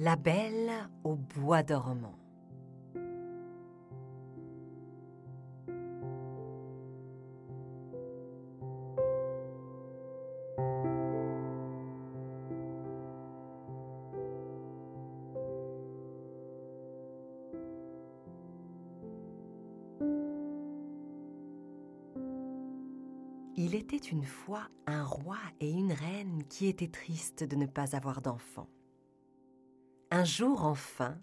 La belle au bois dormant. Il était une fois un roi et une reine qui étaient tristes de ne pas avoir d'enfants. Un jour enfin,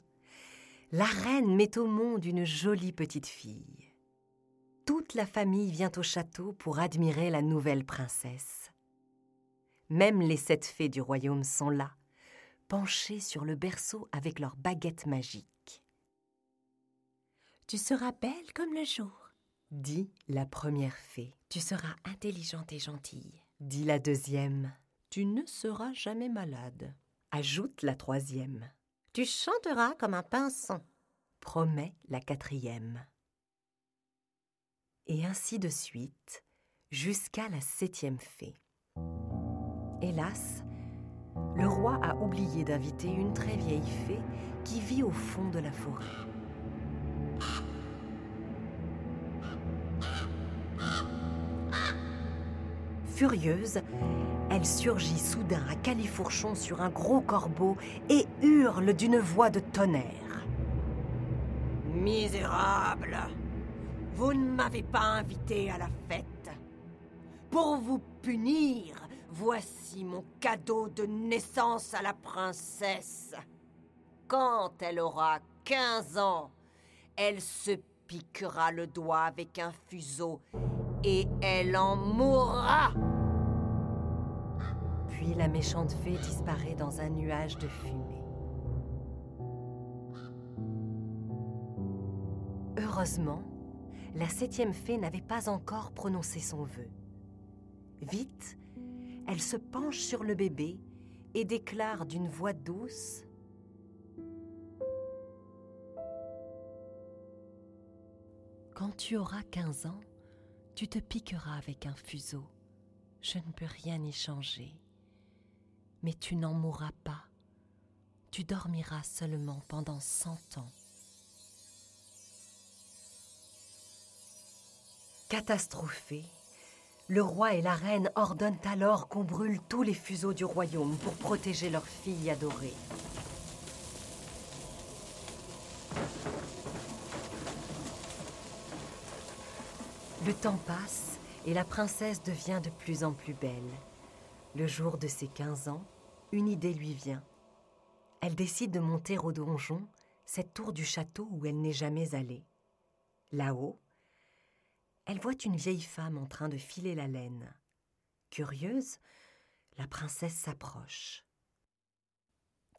la reine met au monde une jolie petite fille. Toute la famille vient au château pour admirer la nouvelle princesse. Même les sept fées du royaume sont là, penchées sur le berceau avec leurs baguettes magiques. Tu seras belle comme le jour, dit la première fée. Tu seras intelligente et gentille, dit la deuxième. Tu ne seras jamais malade, ajoute la troisième. Tu chanteras comme un pinson, promet la quatrième. Et ainsi de suite, jusqu'à la septième fée. Hélas, le roi a oublié d'inviter une très vieille fée qui vit au fond de la forêt. Furieuse, elle surgit soudain à califourchon sur un gros corbeau et hurle d'une voix de tonnerre. Misérable Vous ne m'avez pas invité à la fête. Pour vous punir, voici mon cadeau de naissance à la princesse. Quand elle aura 15 ans, elle se piquera le doigt avec un fuseau et elle en mourra. Puis la méchante fée disparaît dans un nuage de fumée. Heureusement, la septième fée n'avait pas encore prononcé son vœu. Vite, elle se penche sur le bébé et déclare d'une voix douce Quand tu auras 15 ans, tu te piqueras avec un fuseau. Je ne peux rien y changer. Mais tu n'en mourras pas. Tu dormiras seulement pendant cent ans. Catastrophé, le roi et la reine ordonnent alors qu'on brûle tous les fuseaux du royaume pour protéger leur fille adorée. Le temps passe et la princesse devient de plus en plus belle. Le jour de ses 15 ans, une idée lui vient. Elle décide de monter au donjon, cette tour du château où elle n'est jamais allée. Là-haut, elle voit une vieille femme en train de filer la laine. Curieuse, la princesse s'approche.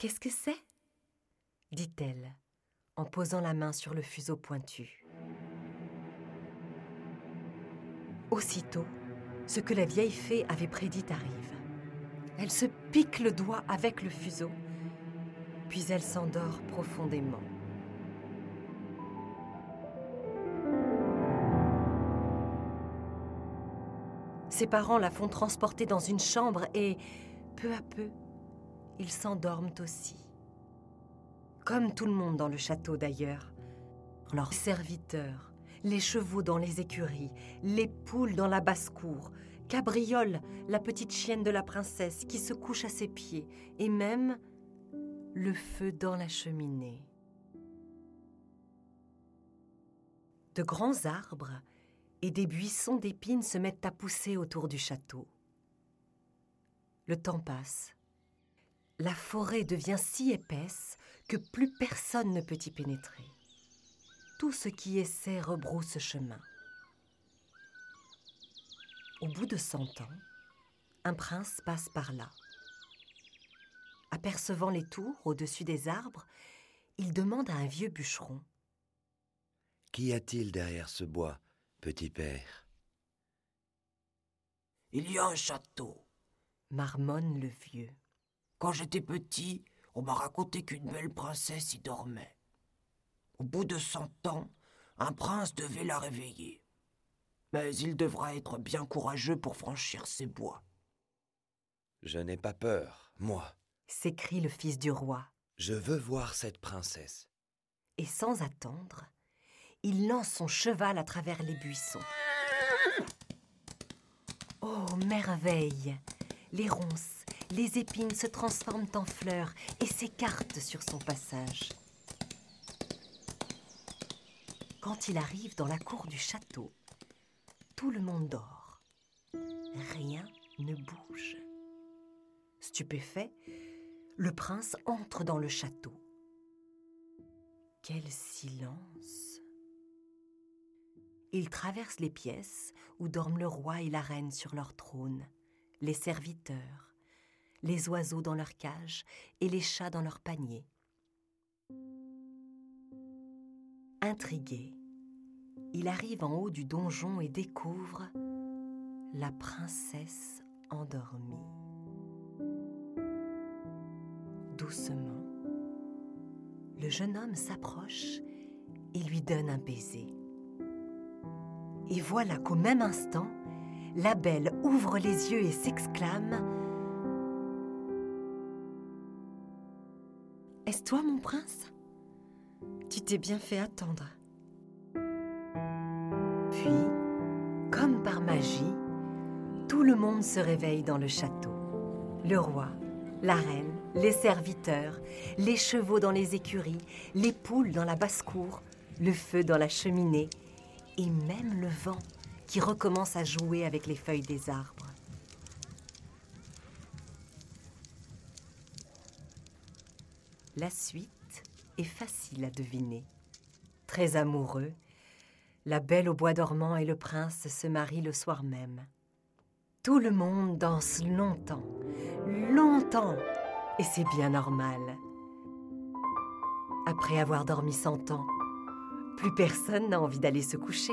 Qu'est-ce que c'est? dit-elle, en posant la main sur le fuseau pointu. Aussitôt, ce que la vieille fée avait prédit arrive. Elle se pique le doigt avec le fuseau, puis elle s'endort profondément. Ses parents la font transporter dans une chambre et, peu à peu, ils s'endorment aussi. Comme tout le monde dans le château d'ailleurs. Leurs serviteurs, les chevaux dans les écuries, les poules dans la basse-cour, Cabriole, la petite chienne de la princesse qui se couche à ses pieds, et même le feu dans la cheminée. De grands arbres et des buissons d'épines se mettent à pousser autour du château. Le temps passe. La forêt devient si épaisse que plus personne ne peut y pénétrer. Tout ce qui essaie rebrousse chemin. Au bout de cent ans, un prince passe par là. Apercevant les tours au-dessus des arbres, il demande à un vieux bûcheron. Qu'y a-t-il derrière ce bois, petit père? Il y a un château, marmonne le vieux. Quand j'étais petit, on m'a raconté qu'une belle princesse y dormait. Au bout de cent ans, un prince devait la réveiller. Mais il devra être bien courageux pour franchir ces bois. Je n'ai pas peur, moi. s'écrie le fils du roi. Je veux voir cette princesse. Et sans attendre, il lance son cheval à travers les buissons. Oh, merveille Les ronces, les épines se transforment en fleurs et s'écartent sur son passage. Quand il arrive dans la cour du château, tout le monde dort. Rien ne bouge. Stupéfait, le prince entre dans le château. Quel silence Il traverse les pièces où dorment le roi et la reine sur leur trône, les serviteurs, les oiseaux dans leur cage et les chats dans leur panier. Intrigué, il arrive en haut du donjon et découvre la princesse endormie. Doucement, le jeune homme s'approche et lui donne un baiser. Et voilà qu'au même instant, la belle ouvre les yeux et s'exclame Est-ce toi, mon prince? Tu t'es bien fait attendre. Puis, comme par magie, tout le monde se réveille dans le château. Le roi, la reine, les serviteurs, les chevaux dans les écuries, les poules dans la basse-cour, le feu dans la cheminée, et même le vent qui recommence à jouer avec les feuilles des arbres. La suite est facile à deviner. Très amoureux, la belle au bois dormant et le prince se marient le soir même. Tout le monde danse longtemps, longtemps, et c'est bien normal. Après avoir dormi cent ans, plus personne n'a envie d'aller se coucher.